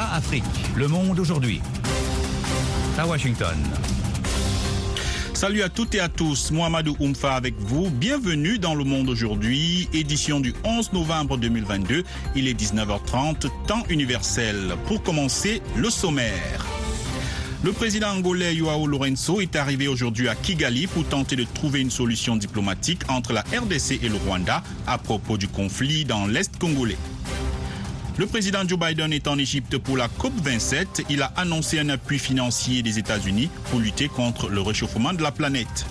Afrique. Le monde aujourd'hui. À Washington. Salut à toutes et à tous, Mohamedou Oumfa avec vous. Bienvenue dans Le Monde aujourd'hui, édition du 11 novembre 2022. Il est 19h30, temps universel. Pour commencer, le sommaire. Le président angolais Joao Lorenzo est arrivé aujourd'hui à Kigali pour tenter de trouver une solution diplomatique entre la RDC et le Rwanda à propos du conflit dans l'Est congolais. Le président Joe Biden est en Égypte pour la COP27. Il a annoncé un appui financier des États-Unis pour lutter contre le réchauffement de la planète.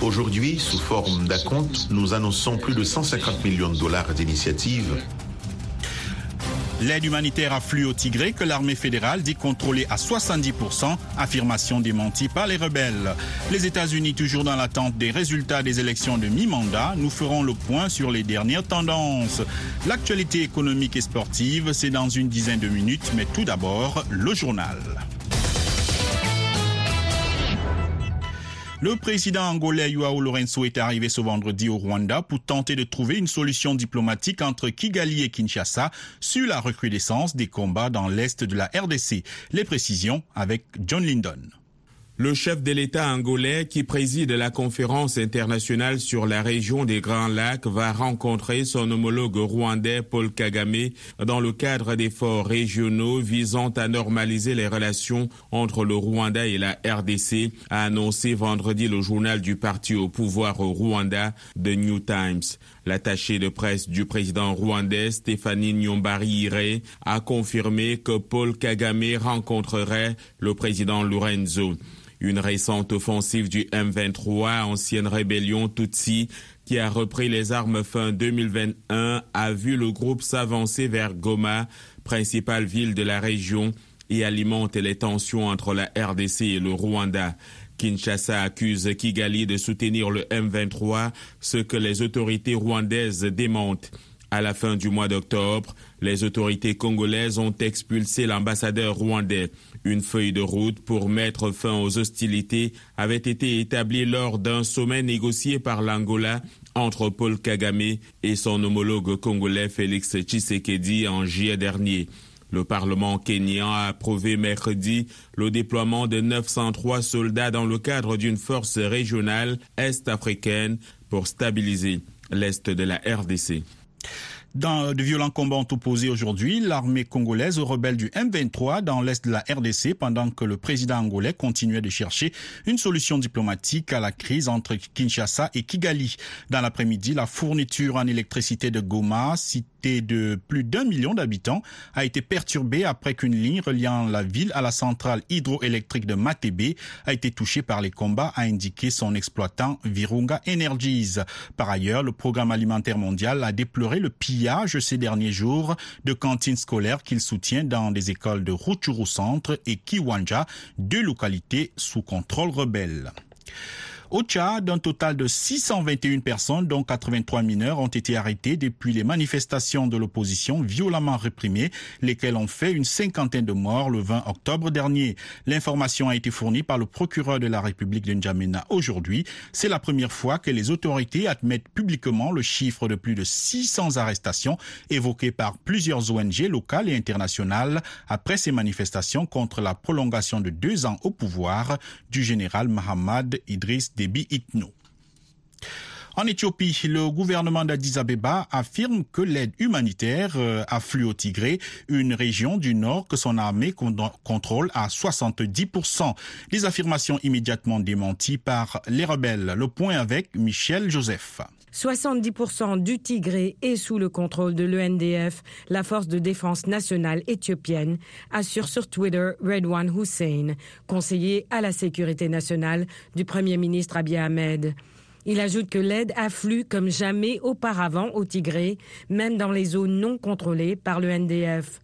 Aujourd'hui, sous forme d'acompte, nous annonçons plus de 150 millions de dollars d'initiatives L'aide humanitaire afflue au Tigré que l'armée fédérale dit contrôler à 70%, affirmation démentie par les rebelles. Les États-Unis toujours dans l'attente des résultats des élections de mi-mandat, nous ferons le point sur les dernières tendances. L'actualité économique et sportive, c'est dans une dizaine de minutes, mais tout d'abord, le journal. Le président angolais Joao Lorenzo est arrivé ce vendredi au Rwanda pour tenter de trouver une solution diplomatique entre Kigali et Kinshasa sur la recrudescence des combats dans l'est de la RDC. Les précisions avec John Lyndon. Le chef de l'État angolais qui préside la conférence internationale sur la région des Grands Lacs va rencontrer son homologue rwandais Paul Kagame dans le cadre d'efforts régionaux visant à normaliser les relations entre le Rwanda et la RDC, a annoncé vendredi le journal du parti au pouvoir au Rwanda, The New Times. L'attaché de presse du président rwandais Stéphanie Nyombari a confirmé que Paul Kagame rencontrerait le président Lorenzo. Une récente offensive du M23, ancienne rébellion Tutsi, qui a repris les armes fin 2021, a vu le groupe s'avancer vers Goma, principale ville de la région, et alimente les tensions entre la RDC et le Rwanda. Kinshasa accuse Kigali de soutenir le M23, ce que les autorités rwandaises démentent. À la fin du mois d'octobre, les autorités congolaises ont expulsé l'ambassadeur rwandais. Une feuille de route pour mettre fin aux hostilités avait été établie lors d'un sommet négocié par l'Angola entre Paul Kagame et son homologue congolais Félix Tshisekedi en juillet dernier. Le Parlement kenyan a approuvé mercredi le déploiement de 903 soldats dans le cadre d'une force régionale est-africaine pour stabiliser l'est de la RDC. Dans de violents combats ont opposé aujourd'hui l'armée congolaise aux rebelles du M23 dans l'est de la RDC pendant que le président angolais continuait de chercher une solution diplomatique à la crise entre Kinshasa et Kigali. Dans l'après-midi, la fourniture en électricité de Goma, de plus d'un million d'habitants, a été perturbée après qu'une ligne reliant la ville à la centrale hydroélectrique de Matebe a été touchée par les combats, a indiqué son exploitant Virunga Energies. Par ailleurs, le programme alimentaire mondial a déploré le pillage ces derniers jours de cantines scolaires qu'il soutient dans des écoles de Rutshuru Centre et Kiwanja, deux localités sous contrôle rebelle. Au Tchad, un total de 621 personnes, dont 83 mineurs, ont été arrêtés depuis les manifestations de l'opposition violemment réprimées, lesquelles ont fait une cinquantaine de morts le 20 octobre dernier. L'information a été fournie par le procureur de la République de N'Djamena aujourd'hui. C'est la première fois que les autorités admettent publiquement le chiffre de plus de 600 arrestations évoquées par plusieurs ONG locales et internationales après ces manifestations contre la prolongation de deux ans au pouvoir du général Mohamed Idriss Tebi Itno en Éthiopie, le gouvernement d'Addis Abeba affirme que l'aide humanitaire euh, afflue au Tigré, une région du nord que son armée contrôle à 70%. Des affirmations immédiatement démenties par les rebelles. Le point avec Michel Joseph. 70% du Tigré est sous le contrôle de l'ENDF, la force de défense nationale éthiopienne, assure sur Twitter Redwan Hussein, conseiller à la sécurité nationale du Premier ministre Abiy Ahmed. Il ajoute que l'aide afflue comme jamais auparavant au Tigré, même dans les zones non contrôlées par le NDF.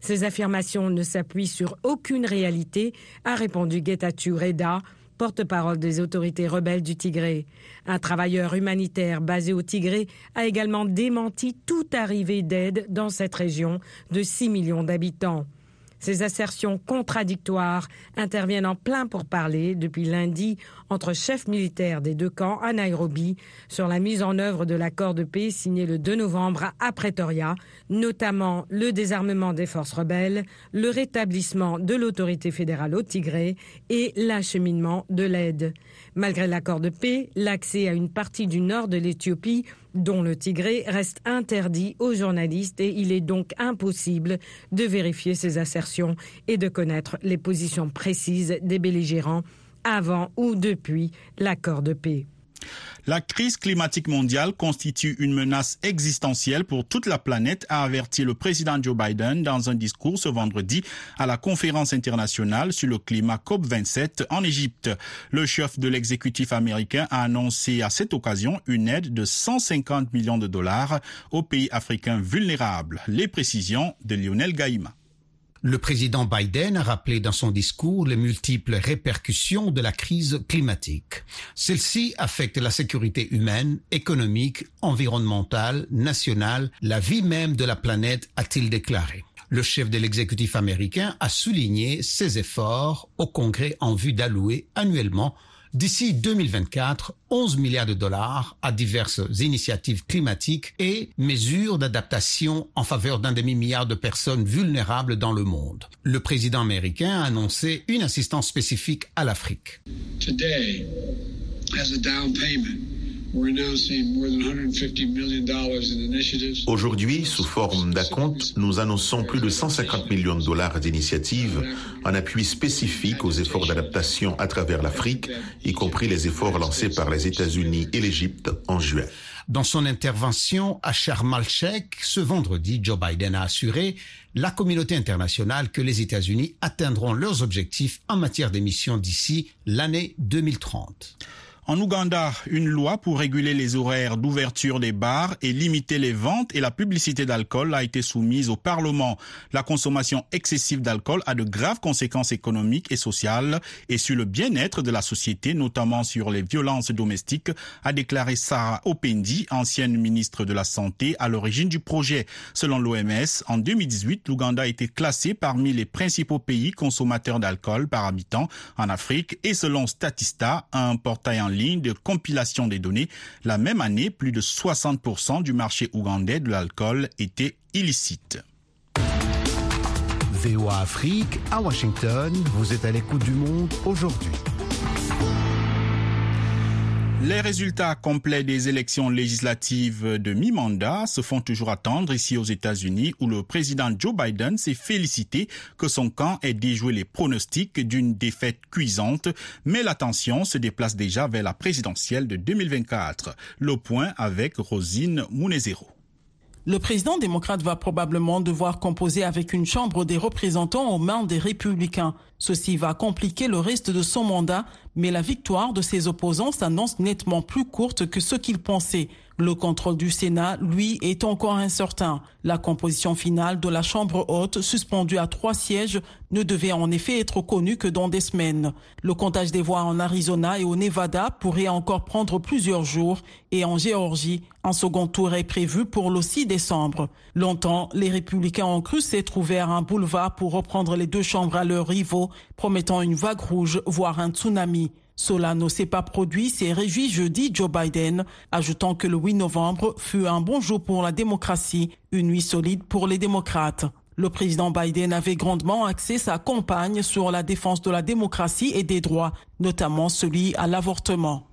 Ces affirmations ne s'appuient sur aucune réalité, a répondu Getachew Reda, porte-parole des autorités rebelles du Tigré. Un travailleur humanitaire basé au Tigré a également démenti toute arrivée d'aide dans cette région de 6 millions d'habitants. Ces assertions contradictoires interviennent en plein pour parler depuis lundi entre chefs militaires des deux camps à Nairobi sur la mise en œuvre de l'accord de paix signé le 2 novembre à Pretoria, notamment le désarmement des forces rebelles, le rétablissement de l'autorité fédérale au Tigré et l'acheminement de l'aide. Malgré l'accord de paix, l'accès à une partie du nord de l'Éthiopie dont le Tigré reste interdit aux journalistes et il est donc impossible de vérifier ces assertions et de connaître les positions précises des belligérants avant ou depuis l'accord de paix. La crise climatique mondiale constitue une menace existentielle pour toute la planète, a averti le président Joe Biden dans un discours ce vendredi à la conférence internationale sur le climat COP27 en Égypte. Le chef de l'exécutif américain a annoncé à cette occasion une aide de 150 millions de dollars aux pays africains vulnérables. Les précisions de Lionel Gaïma. Le président Biden a rappelé dans son discours les multiples répercussions de la crise climatique. Celle-ci affecte la sécurité humaine, économique, environnementale, nationale, la vie même de la planète, a-t-il déclaré. Le chef de l'exécutif américain a souligné ses efforts au Congrès en vue d'allouer annuellement D'ici 2024, 11 milliards de dollars à diverses initiatives climatiques et mesures d'adaptation en faveur d'un demi-milliard de personnes vulnérables dans le monde. Le président américain a annoncé une assistance spécifique à l'Afrique. Aujourd'hui, sous forme d'acompte, nous annonçons plus de 150 millions de dollars d'initiatives en appui spécifique aux efforts d'adaptation à travers l'Afrique, y compris les efforts lancés par les États-Unis et l'Égypte en juin. Dans son intervention à Sharm el-Sheikh ce vendredi, Joe Biden a assuré la communauté internationale que les États-Unis atteindront leurs objectifs en matière d'émissions d'ici l'année 2030. En Ouganda, une loi pour réguler les horaires d'ouverture des bars et limiter les ventes et la publicité d'alcool a été soumise au Parlement. La consommation excessive d'alcool a de graves conséquences économiques et sociales et sur le bien-être de la société, notamment sur les violences domestiques, a déclaré Sarah Opendi, ancienne ministre de la Santé, à l'origine du projet. Selon l'OMS, en 2018, l'Ouganda a été classé parmi les principaux pays consommateurs d'alcool par habitant en Afrique et selon Statista, un portail en ligne de compilation des données. La même année, plus de 60% du marché ougandais de l'alcool était illicite. VOA Afrique, à Washington, vous êtes à l'écoute du monde aujourd'hui. Les résultats complets des élections législatives de mi-mandat se font toujours attendre ici aux États-Unis où le président Joe Biden s'est félicité que son camp ait déjoué les pronostics d'une défaite cuisante, mais l'attention se déplace déjà vers la présidentielle de 2024. Le point avec Rosine Munezero. Le président démocrate va probablement devoir composer avec une chambre des représentants aux mains des républicains. Ceci va compliquer le reste de son mandat, mais la victoire de ses opposants s'annonce nettement plus courte que ce qu'il pensait. Le contrôle du Sénat, lui, est encore incertain. La composition finale de la Chambre haute, suspendue à trois sièges, ne devait en effet être connue que dans des semaines. Le comptage des voix en Arizona et au Nevada pourrait encore prendre plusieurs jours et en Géorgie, un second tour est prévu pour le 6 décembre. Longtemps, les républicains ont cru s'être ouverts un boulevard pour reprendre les deux chambres à leurs rivaux, promettant une vague rouge, voire un tsunami. Cela ne s'est pas produit, s'est réjoui jeudi Joe Biden, ajoutant que le 8 novembre fut un bon jour pour la démocratie, une nuit solide pour les démocrates. Le président Biden avait grandement axé sa campagne sur la défense de la démocratie et des droits, notamment celui à l'avortement.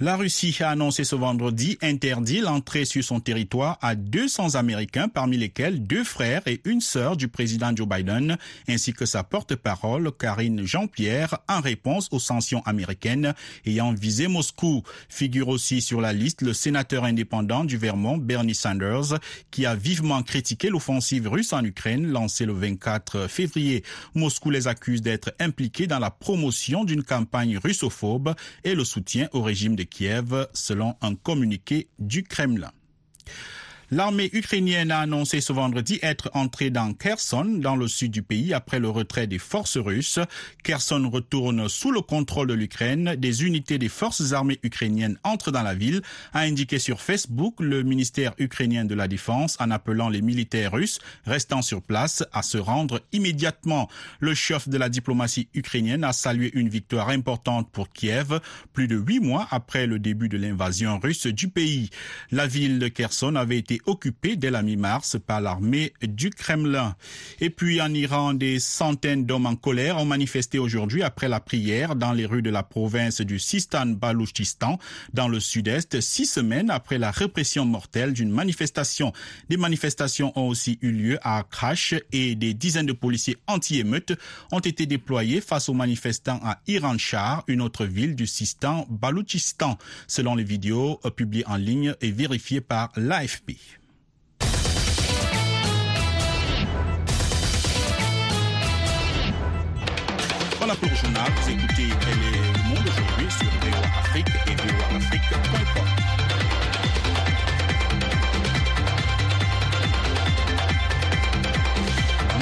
La Russie a annoncé ce vendredi interdire l'entrée sur son territoire à 200 Américains, parmi lesquels deux frères et une sœur du président Joe Biden, ainsi que sa porte-parole Karine Jean-Pierre, en réponse aux sanctions américaines ayant visé Moscou. Figure aussi sur la liste le sénateur indépendant du Vermont, Bernie Sanders, qui a vivement critiqué l'offensive russe en Ukraine lancée le 24 février. Moscou les accuse d'être impliqués dans la promotion d'une campagne russophobe et le soutien au régime Kiev, selon un communiqué du Kremlin. L'armée ukrainienne a annoncé ce vendredi être entrée dans Kherson, dans le sud du pays, après le retrait des forces russes. Kherson retourne sous le contrôle de l'Ukraine. Des unités des forces armées ukrainiennes entrent dans la ville, a indiqué sur Facebook le ministère ukrainien de la Défense en appelant les militaires russes restant sur place à se rendre immédiatement. Le chef de la diplomatie ukrainienne a salué une victoire importante pour Kiev, plus de huit mois après le début de l'invasion russe du pays. La ville de Kherson avait été occupée dès la mi-mars par l'armée du Kremlin. Et puis en Iran, des centaines d'hommes en colère ont manifesté aujourd'hui après la prière dans les rues de la province du Sistan-Balouchistan, dans le sud-est, six semaines après la répression mortelle d'une manifestation. Des manifestations ont aussi eu lieu à Akrash et des dizaines de policiers anti-émeutes ont été déployés face aux manifestants à Iranchar, une autre ville du Sistan Balouchistan, selon les vidéos publiées en ligne et vérifiées par l'AFP. Pour le. Vous écoutez Le Monde aujourd'hui sur VOA Afrique et voaafrique.com.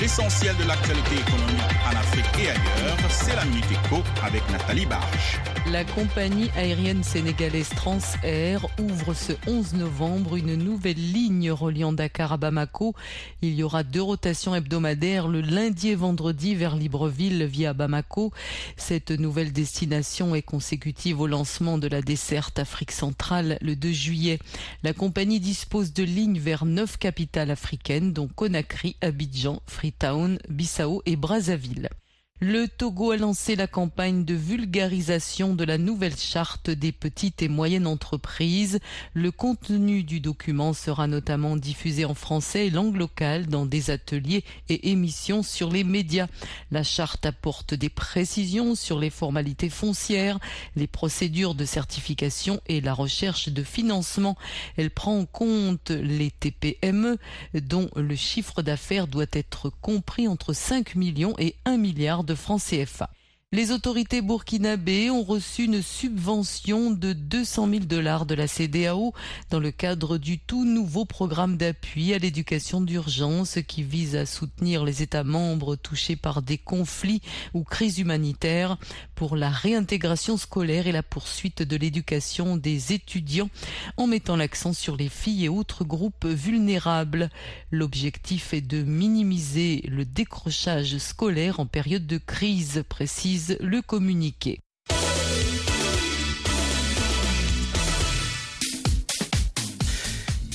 L'essentiel de l'actualité économique en Afrique et ailleurs, c'est la Minute Éco avec Nathalie Barge. La compagnie aérienne sénégalaise Transair ouvre ce 11 novembre une nouvelle ligne reliant Dakar à Bamako. Il y aura deux rotations hebdomadaires le lundi et vendredi vers Libreville via Bamako. Cette nouvelle destination est consécutive au lancement de la desserte Afrique centrale le 2 juillet. La compagnie dispose de lignes vers neuf capitales africaines dont Conakry, Abidjan, Freetown, Bissau et Brazzaville. الله Le Togo a lancé la campagne de vulgarisation de la nouvelle charte des petites et moyennes entreprises. Le contenu du document sera notamment diffusé en français et langue locale dans des ateliers et émissions sur les médias. La charte apporte des précisions sur les formalités foncières, les procédures de certification et la recherche de financement. Elle prend en compte les TPME dont le chiffre d'affaires doit être compris entre 5 millions et 1 milliard francs CFA. Les autorités burkinabées ont reçu une subvention de 200 000 dollars de la CDAO dans le cadre du tout nouveau programme d'appui à l'éducation d'urgence qui vise à soutenir les États membres touchés par des conflits ou crises humanitaires pour la réintégration scolaire et la poursuite de l'éducation des étudiants en mettant l'accent sur les filles et autres groupes vulnérables. L'objectif est de minimiser le décrochage scolaire en période de crise précise le communiqué.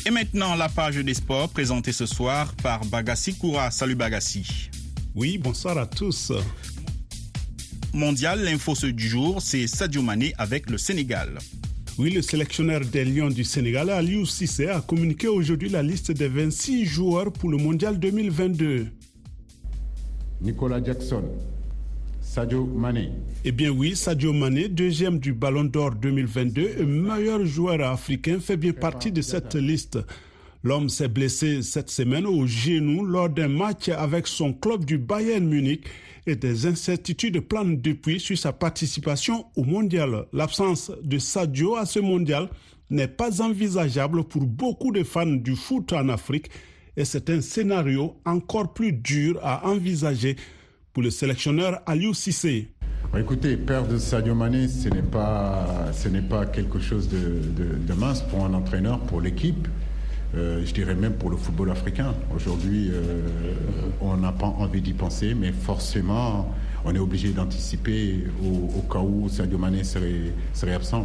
Et maintenant, la page des sports présentée ce soir par Bagassi Koura. Salut Bagassi. Oui, bonsoir à tous. Mondial, l'info du jour, c'est Sadio Mané avec le Sénégal. Oui, le sélectionneur des Lions du Sénégal, Aliou Cissé, a communiqué aujourd'hui la liste des 26 joueurs pour le Mondial 2022. Nicolas Jackson, Sadio Mané. Eh bien oui, Sadio Mané, deuxième du Ballon d'Or 2022 et meilleur joueur africain, fait bien partie de cette liste. L'homme s'est blessé cette semaine au genou lors d'un match avec son club du Bayern Munich et des incertitudes planent depuis sur sa participation au mondial. L'absence de Sadio à ce mondial n'est pas envisageable pour beaucoup de fans du foot en Afrique et c'est un scénario encore plus dur à envisager pour le sélectionneur Aliou Cissé. Écoutez, perdre Sadio Mané, ce n'est pas, ce n'est pas quelque chose de, mince pour un entraîneur, pour l'équipe. Euh, je dirais même pour le football africain. Aujourd'hui, euh, on n'a pas envie d'y penser, mais forcément, on est obligé d'anticiper au, au, cas où Sadio Mané serait, serait absent.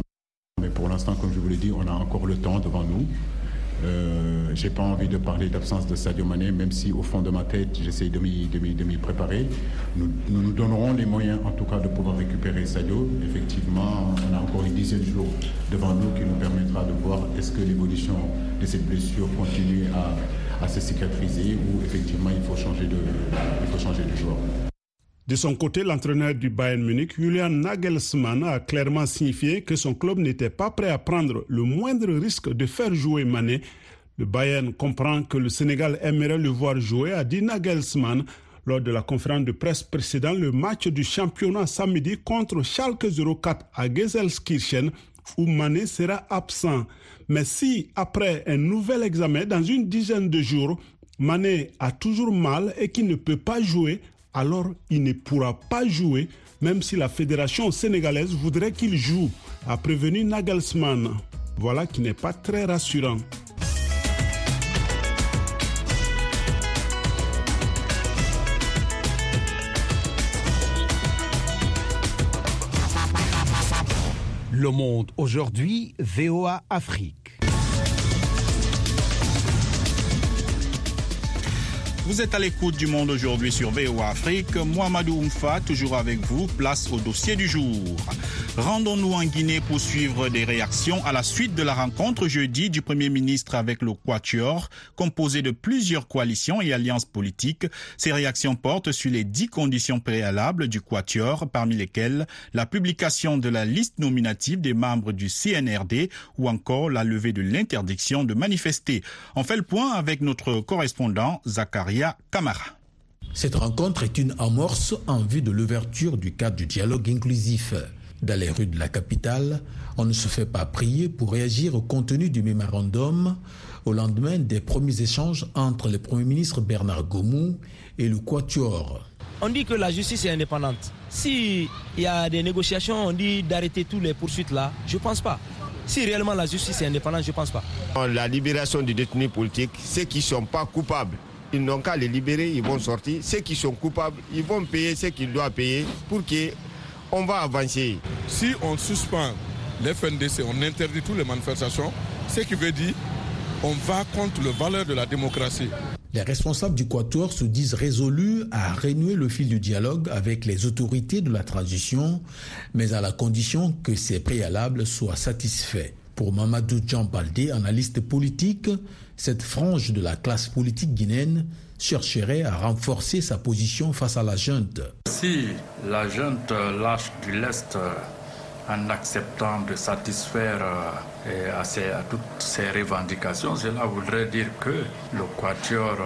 Mais pour l'instant, comme je vous l'ai dit, on a encore le temps devant nous. Euh, j'ai pas envie de parler d'absence de Sadio Mané, même si au fond de ma tête, j'essaie de m'y, préparer. Nous, nous, donnerons les moyens, en tout cas, de pouvoir récupérer Sadio. Effectivement, on a encore une dizaine de jours devant nous qui nous permettra de voir est-ce que l'évolution de cette blessure continue à, à se cicatriser ou effectivement il faut changer de, il faut changer de joueur. De son côté, l'entraîneur du Bayern Munich, Julian Nagelsmann, a clairement signifié que son club n'était pas prêt à prendre le moindre risque de faire jouer Mané. Le Bayern comprend que le Sénégal aimerait le voir jouer, a dit Nagelsmann lors de la conférence de presse précédente le match du championnat samedi contre Schalke 04 à Gelsenkirchen où Mané sera absent. Mais si, après un nouvel examen dans une dizaine de jours, Mané a toujours mal et qu'il ne peut pas jouer, alors il ne pourra pas jouer, même si la fédération sénégalaise voudrait qu'il joue, a prévenu Nagelsmann. Voilà qui n'est pas très rassurant. Le Monde aujourd'hui, VOA Afrique. Vous êtes à l'écoute du monde aujourd'hui sur VOA Afrique. Mohamedou Oumfa, toujours avec vous. Place au dossier du jour. Rendons-nous en Guinée pour suivre des réactions à la suite de la rencontre jeudi du Premier ministre avec le Quatuor, composé de plusieurs coalitions et alliances politiques. Ces réactions portent sur les dix conditions préalables du Quatuor, parmi lesquelles la publication de la liste nominative des membres du CNRD ou encore la levée de l'interdiction de manifester. On fait le point avec notre correspondant Kamara. Cette rencontre est une amorce en vue de l'ouverture du cadre du dialogue inclusif. Dans les rues de la capitale, on ne se fait pas prier pour réagir au contenu du mémorandum au lendemain des premiers échanges entre le Premier ministre Bernard Gomou et le Quatuor. On dit que la justice est indépendante. S'il y a des négociations, on dit d'arrêter toutes les poursuites là. Je ne pense pas. Si réellement la justice est indépendante, je ne pense pas. La libération des détenus politiques, ceux qui ne sont pas coupables, ils n'ont qu'à les libérer, ils vont sortir. Ceux qui sont coupables, ils vont payer ce qu'ils doivent payer pour que on va avancer. Si on suspend les FNDC, on interdit toutes les manifestations, ce qui veut dire on va contre les valeurs de la démocratie. Les responsables du Quatuor se disent résolus à renouer le fil du dialogue avec les autorités de la transition, mais à la condition que ces préalables soient satisfaits. Pour Mamadou Djambaldé, analyste politique, cette frange de la classe politique guinéenne chercherait à renforcer sa position face à la junte. Si la junte lâche du lest en acceptant de satisfaire à, ces, à toutes ces revendications, cela voudrait dire que le Quatuor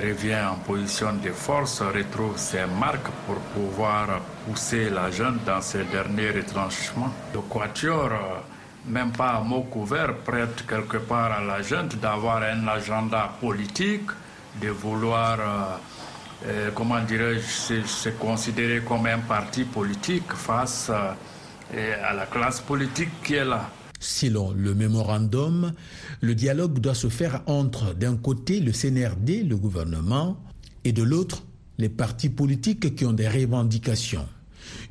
revient en position de force, retrouve ses marques pour pouvoir pousser la junte dans ses derniers retranchements. Le Quatuor même pas à mot couvert, prête quelque part à la junte d'avoir un agenda politique, de vouloir, euh, euh, comment dirais-je, se, considérer comme un parti politique face euh, à la classe politique qui est là. Selon le mémorandum, le dialogue doit se faire entre, d'un côté, le CNRD, le gouvernement, et de l'autre, les partis politiques qui ont des revendications.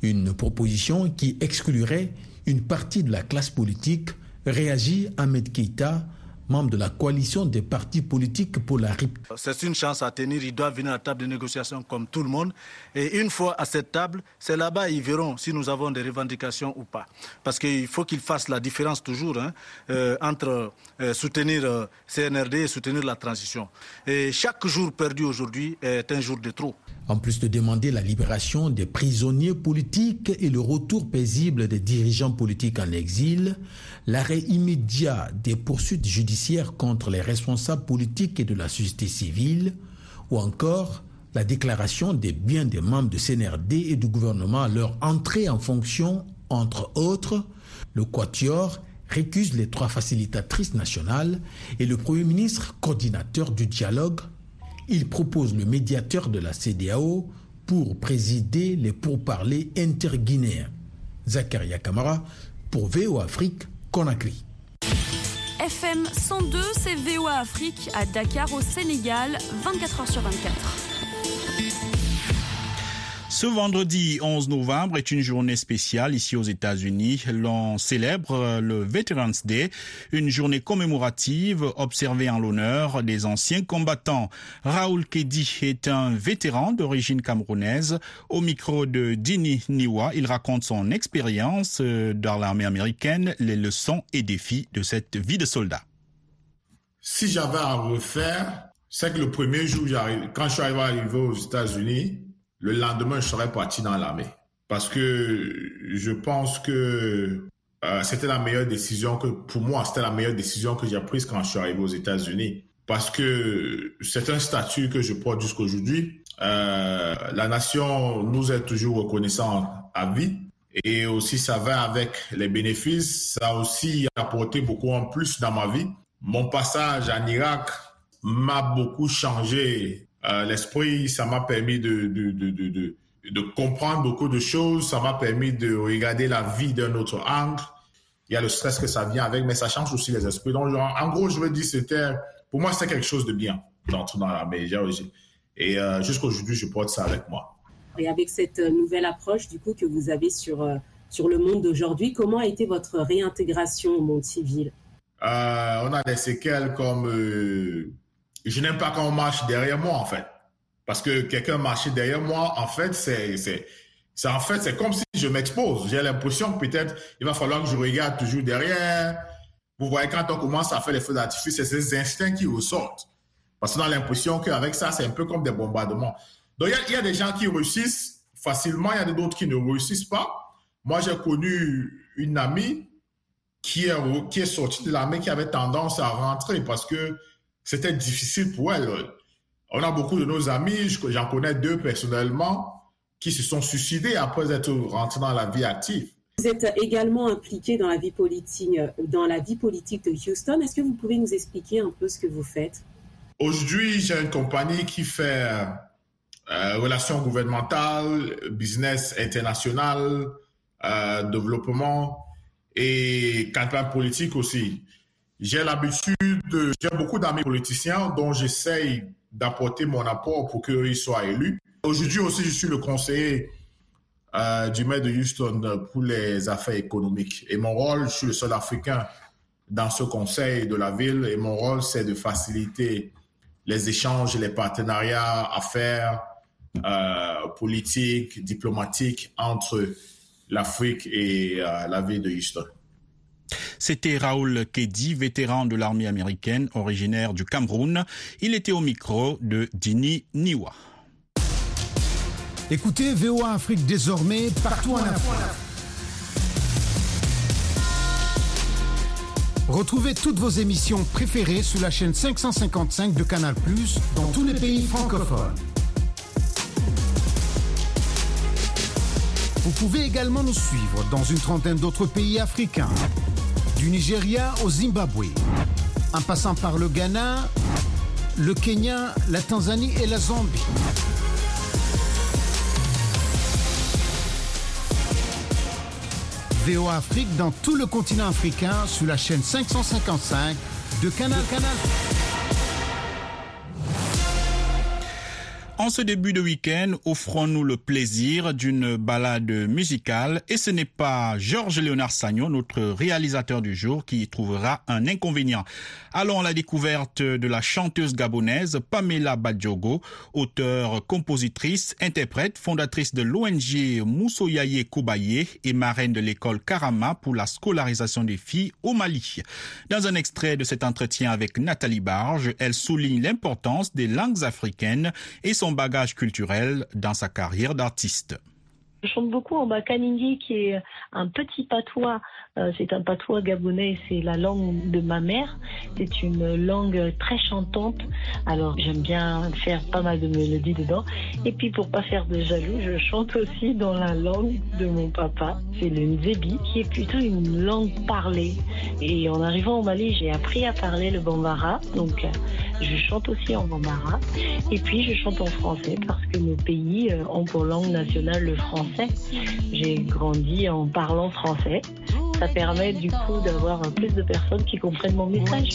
Une proposition qui exclurait une partie de la classe politique réagit Ahmed Keïta, membre de la coalition des partis politiques pour la RIP. C'est une chance à tenir, ils doivent venir à la table de négociation comme tout le monde. Et une fois à cette table, c'est là-bas ils verront si nous avons des revendications ou pas. Parce qu'il faut qu'ils fassent la différence toujours hein, euh, entre euh, soutenir euh, CNRD et soutenir la transition. Et chaque jour perdu aujourd'hui est un jour de trop. En plus de demander la libération des prisonniers politiques et le retour paisible des dirigeants politiques en exil, l'arrêt immédiat des poursuites judiciaires contre les responsables politiques et de la société civile, ou encore la déclaration des biens des membres de CNRD et du gouvernement à leur entrée en fonction, entre autres, le Quatuor récuse les trois facilitatrices nationales et le Premier ministre coordinateur du dialogue il propose le médiateur de la CDAO pour présider les pourparlers interguinéens. Zakaria Kamara pour VOA Afrique, Conakry. FM 102, c'est VOA Afrique à Dakar au Sénégal, 24h sur 24. Ce vendredi 11 novembre est une journée spéciale ici aux États-Unis. L'on célèbre le Veterans Day, une journée commémorative observée en l'honneur des anciens combattants. Raoul Kedi est un vétéran d'origine camerounaise. Au micro de Dini Niwa, il raconte son expérience dans l'armée américaine, les leçons et défis de cette vie de soldat. Si j'avais à refaire, c'est que le premier jour, quand je suis arrivé aux États-Unis, le lendemain, je serais parti dans l'armée. Parce que je pense que euh, c'était la meilleure décision que, pour moi, c'était la meilleure décision que j'ai prise quand je suis arrivé aux États-Unis. Parce que c'est un statut que je porte jusqu'aujourd'hui. Euh, la nation nous est toujours reconnaissant à vie. Et aussi, ça va avec les bénéfices. Ça a aussi apporté beaucoup en plus dans ma vie. Mon passage en Irak m'a beaucoup changé euh, l'esprit. Ça m'a permis de, de, de, de, comprendre beaucoup de choses. Ça m'a permis de regarder la vie d'un autre angle. Il y a le stress que ça vient avec, mais ça change aussi les esprits. Donc, en gros, je veux dire, c'était, pour moi, c'était quelque chose de bien d'entrer dans l'armée. Et euh, jusqu'aujourd'hui, je porte ça avec moi. Et avec cette euh, nouvelle approche, du coup, que vous avez sur, euh, sur le monde d'aujourd'hui, comment a été votre réintégration au monde civil? Euh, On a des séquelles comme je n'aime pas quand on marche derrière moi, en fait. Parce que quelqu'un marche derrière moi, en fait, c'est, c'est, en fait, c'est comme si je m'expose. J'ai l'impression que peut-être il va falloir que je regarde toujours derrière. Vous voyez, quand on commence à faire les feux d'artifice, c'est ces instincts qui ressortent. Parce qu'on a l'impression qu'avec ça, c'est un peu comme des bombardements. Donc, il y, a des gens qui réussissent facilement, il y a d'autres qui ne réussissent pas. Moi, j'ai connu une amie qui est, qui est sortie de l'armée, qui avait tendance à rentrer parce que c'était difficile pour elle. On a beaucoup de nos amis, j'en connais deux personnellement, qui se sont suicidés après être rentrés dans la vie active. Vous êtes également impliqué dans la vie politique, dans la vie politique de Houston. Est-ce que vous pouvez nous expliquer un peu ce que vous faites? Aujourd'hui, j'ai une compagnie qui fait euh, relations gouvernementales, business international, euh, développement et campagne politique aussi. J'ai l'habitude, j'ai beaucoup d'amis politiciens dont j'essaye d'apporter mon apport pour qu'ils soient élus. Aujourd'hui aussi, je suis le conseiller euh, du maire de Houston pour les affaires économiques. Et mon rôle, je suis le seul Africain dans ce conseil de la ville et mon rôle, c'est de faciliter les échanges, les partenariats, affaires, euh, politique, diplomatique entre l'Afrique et euh, la ville de Houston. C'était Raoul Kedi, vétéran de l'armée américaine, originaire du Cameroun. Il était au micro de Dini Niwa. Écoutez VOA Afrique désormais partout en Afrique. Retrouvez toutes vos émissions préférées sur la chaîne 555 de Canal+, dans tous les pays francophones. Vous pouvez également nous suivre dans une trentaine d'autres pays africains, du Nigeria au Zimbabwe, en passant par le Ghana, le Kenya, la Tanzanie et la Zambie. VOA Afrique dans tout le continent africain sur la chaîne 555 de Canal Canal. En ce début de week-end, offrons-nous le plaisir d'une balade musicale et ce n'est pas Georges Léonard Sagnon, notre réalisateur du jour, qui y trouvera un inconvénient. Allons à la découverte de la chanteuse gabonaise Pamela Badjogo, auteure, compositrice, interprète, fondatrice de l'ONG Moussoyaye Kobaye et marraine de l'école Karama pour la scolarisation des filles au Mali. Dans un extrait de cet entretien avec Nathalie Barge, elle souligne l'importance des langues africaines et son bagage culturel dans sa carrière d'artiste. Je chante beaucoup en bakaningi, qui est un petit patois. Euh, c'est un patois gabonais, c'est la langue de ma mère. C'est une langue très chantante. Alors j'aime bien faire pas mal de mélodies dedans. Et puis pour pas faire de jaloux, je chante aussi dans la langue de mon papa. C'est le Nzebi, qui est plutôt une langue parlée. Et en arrivant au Mali, j'ai appris à parler le bambara. Donc je chante aussi en bambara. Et puis je chante en français parce que nos pays ont pour langue nationale le français. J'ai grandi en parlant français. Ça permet du coup d'avoir plus de personnes qui comprennent mon message.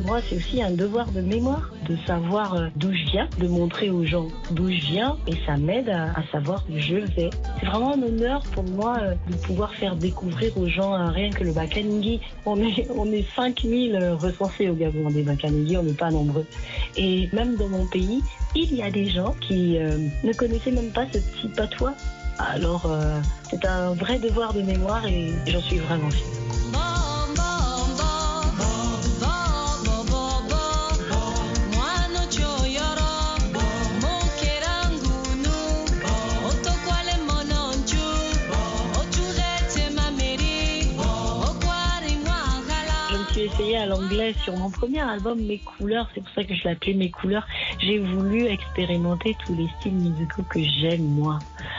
Pour moi, c'est aussi un devoir de mémoire, de savoir d'où je viens, de montrer aux gens d'où je viens, et ça m'aide à, savoir où je vais. C'est vraiment un honneur pour moi de pouvoir faire découvrir aux gens rien que le Bakaningi. On est, on est 5000 recensés au Gabon des Bakaningi, on n'est pas nombreux. Et même dans mon pays, il y a des gens qui ne connaissaient même pas ce petit patois. Alors, c'est un vrai devoir de mémoire et j'en suis vraiment fière. L'anglais sur mon premier album, Mes couleurs. C'est pour ça que je l'appelais Mes couleurs. J'ai voulu expérimenter tous les styles musicaux que j'aime, moi.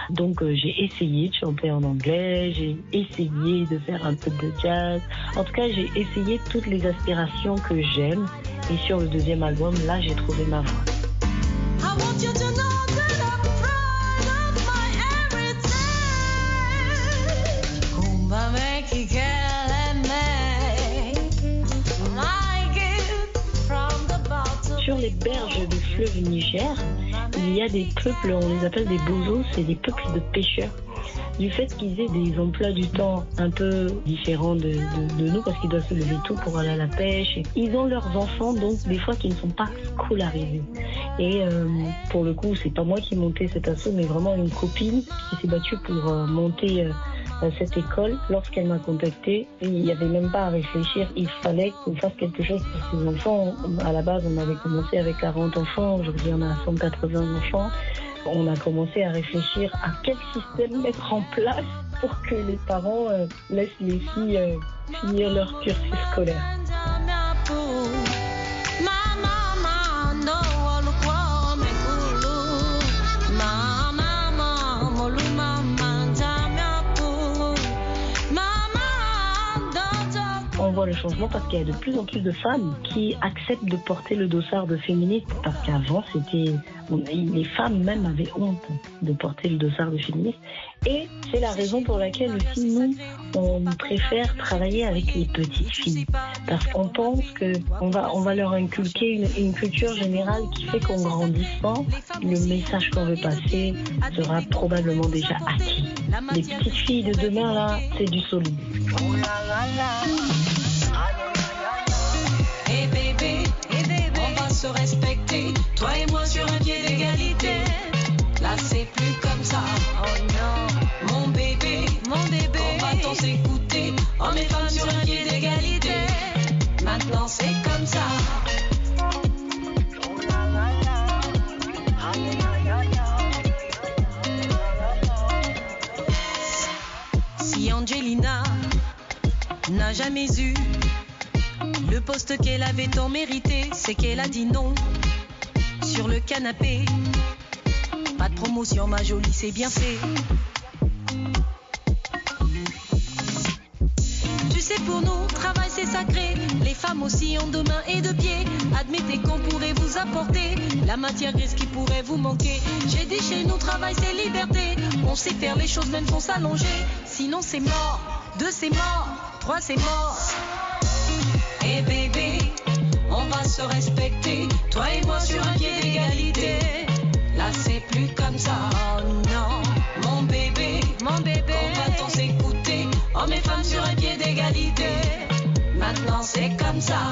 Donc, euh, j'ai essayé de chanter en anglais, j'ai essayé de faire un peu de jazz. En tout cas, j'ai essayé toutes les aspirations que j'aime. Et sur le deuxième album, là, j'ai trouvé ma voix. Berges du fleuve Niger, il y a des peuples, on les appelle des bozos, c'est des peuples de pêcheurs. Du fait qu'ils aient des emplois du temps un peu différents de, nous, parce qu'ils doivent se lever tôt pour aller à la pêche, ils ont leurs enfants, donc des fois qui ne sont pas scolarisés. Et euh, pour le coup, c'est pas moi qui ai monté cet assaut, mais vraiment une copine qui s'est battue pour euh, monter euh, cette école, lorsqu'elle m'a contacté, il n'y avait même pas à réfléchir. Il fallait qu'on fasse quelque chose pour ces enfants. À la base, on avait commencé avec 40 enfants. Aujourd'hui, on a 180 enfants. On a commencé à réfléchir à quel système mettre en place pour que les parents euh, laissent les filles euh, finir leur cursus scolaire. Le changement parce qu'il y a de plus en plus de femmes qui acceptent de porter le dossard de féministe parce qu'avant c'était les femmes même avaient honte de porter le dossard de féministe et c'est la raison pour laquelle aussi nous on préfère travailler avec les petites filles parce qu'on pense que on va on va leur inculquer une, culture générale qui fait qu'en grandissant le message qu'on veut passer sera probablement déjà acquis. Les petites filles de demain là c'est du solide. Se respecter. Toi et moi sur un pied d'égalité. Là, c'est plus comme ça. Oh non, mon bébé, mon bébé. On va tous s'écouter. On est femmes sur un pied d'égalité. Maintenant, c'est comme ça. Si Angelina n'a jamais eu le poste qu'elle avait tant mérité, c'est qu'elle a dit non sur le canapé. Pas de promotion, ma jolie, c'est bien fait. Tu sais, pour nous, travail c'est sacré. Les femmes aussi ont deux mains et deux pieds. Admettez qu'on pourrait vous apporter la matière grise qui pourrait vous manquer. J'ai dit chez nous, travail c'est liberté. On sait faire les choses même sans s'allonger. Sinon, c'est mort. Deux, c'est mort. Trois, c'est mort. Et bébé, on va se respecter, toi et moi sur un pied d'égalité. Là c'est plus comme ça, oh non, mon bébé, mon bébé, on va tous s'écouter, hommes et femmes sur un pied d'égalité. Maintenant c'est comme ça.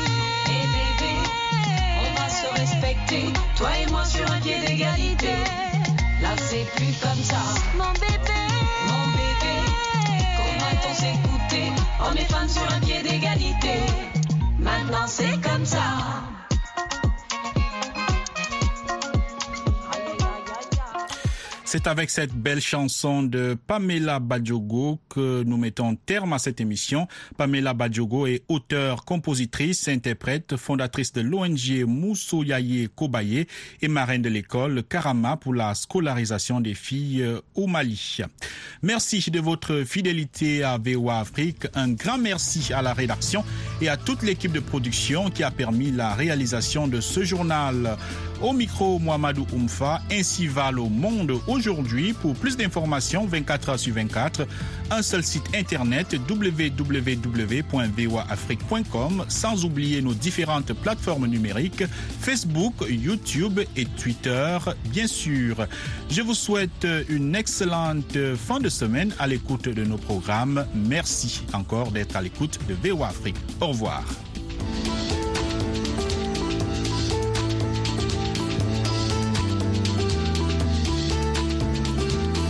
toi et moi sur un pied d'égalité. Là c'est plus comme ça. Mon bébé, mon bébé, comment on s'écouter On est fans sur un pied d'égalité. Maintenant c'est comme ça. Avec cette belle chanson de Pamela Badjogo que nous mettons terme à cette émission. Pamela Badjogo est auteure, compositrice, interprète, fondatrice de l'ONG Moussoyaye Kobaye et marraine de l'école Karama pour la scolarisation des filles au Mali. Merci de votre fidélité à VOA Afrique. Un grand merci à la rédaction et à toute l'équipe de production qui a permis la réalisation de ce journal. Au micro, Mohamedou Oumfa, ainsi va le monde aujourd'hui aujourd'hui. Pour plus d'informations, 24 heures sur 24, un seul site internet www.voaafrique.com, sans oublier nos différentes plateformes numériques, Facebook, YouTube et Twitter, bien sûr. Je vous souhaite une excellente fin de semaine à l'écoute de nos programmes. Merci encore d'être à l'écoute de VOA Afrique. Au revoir.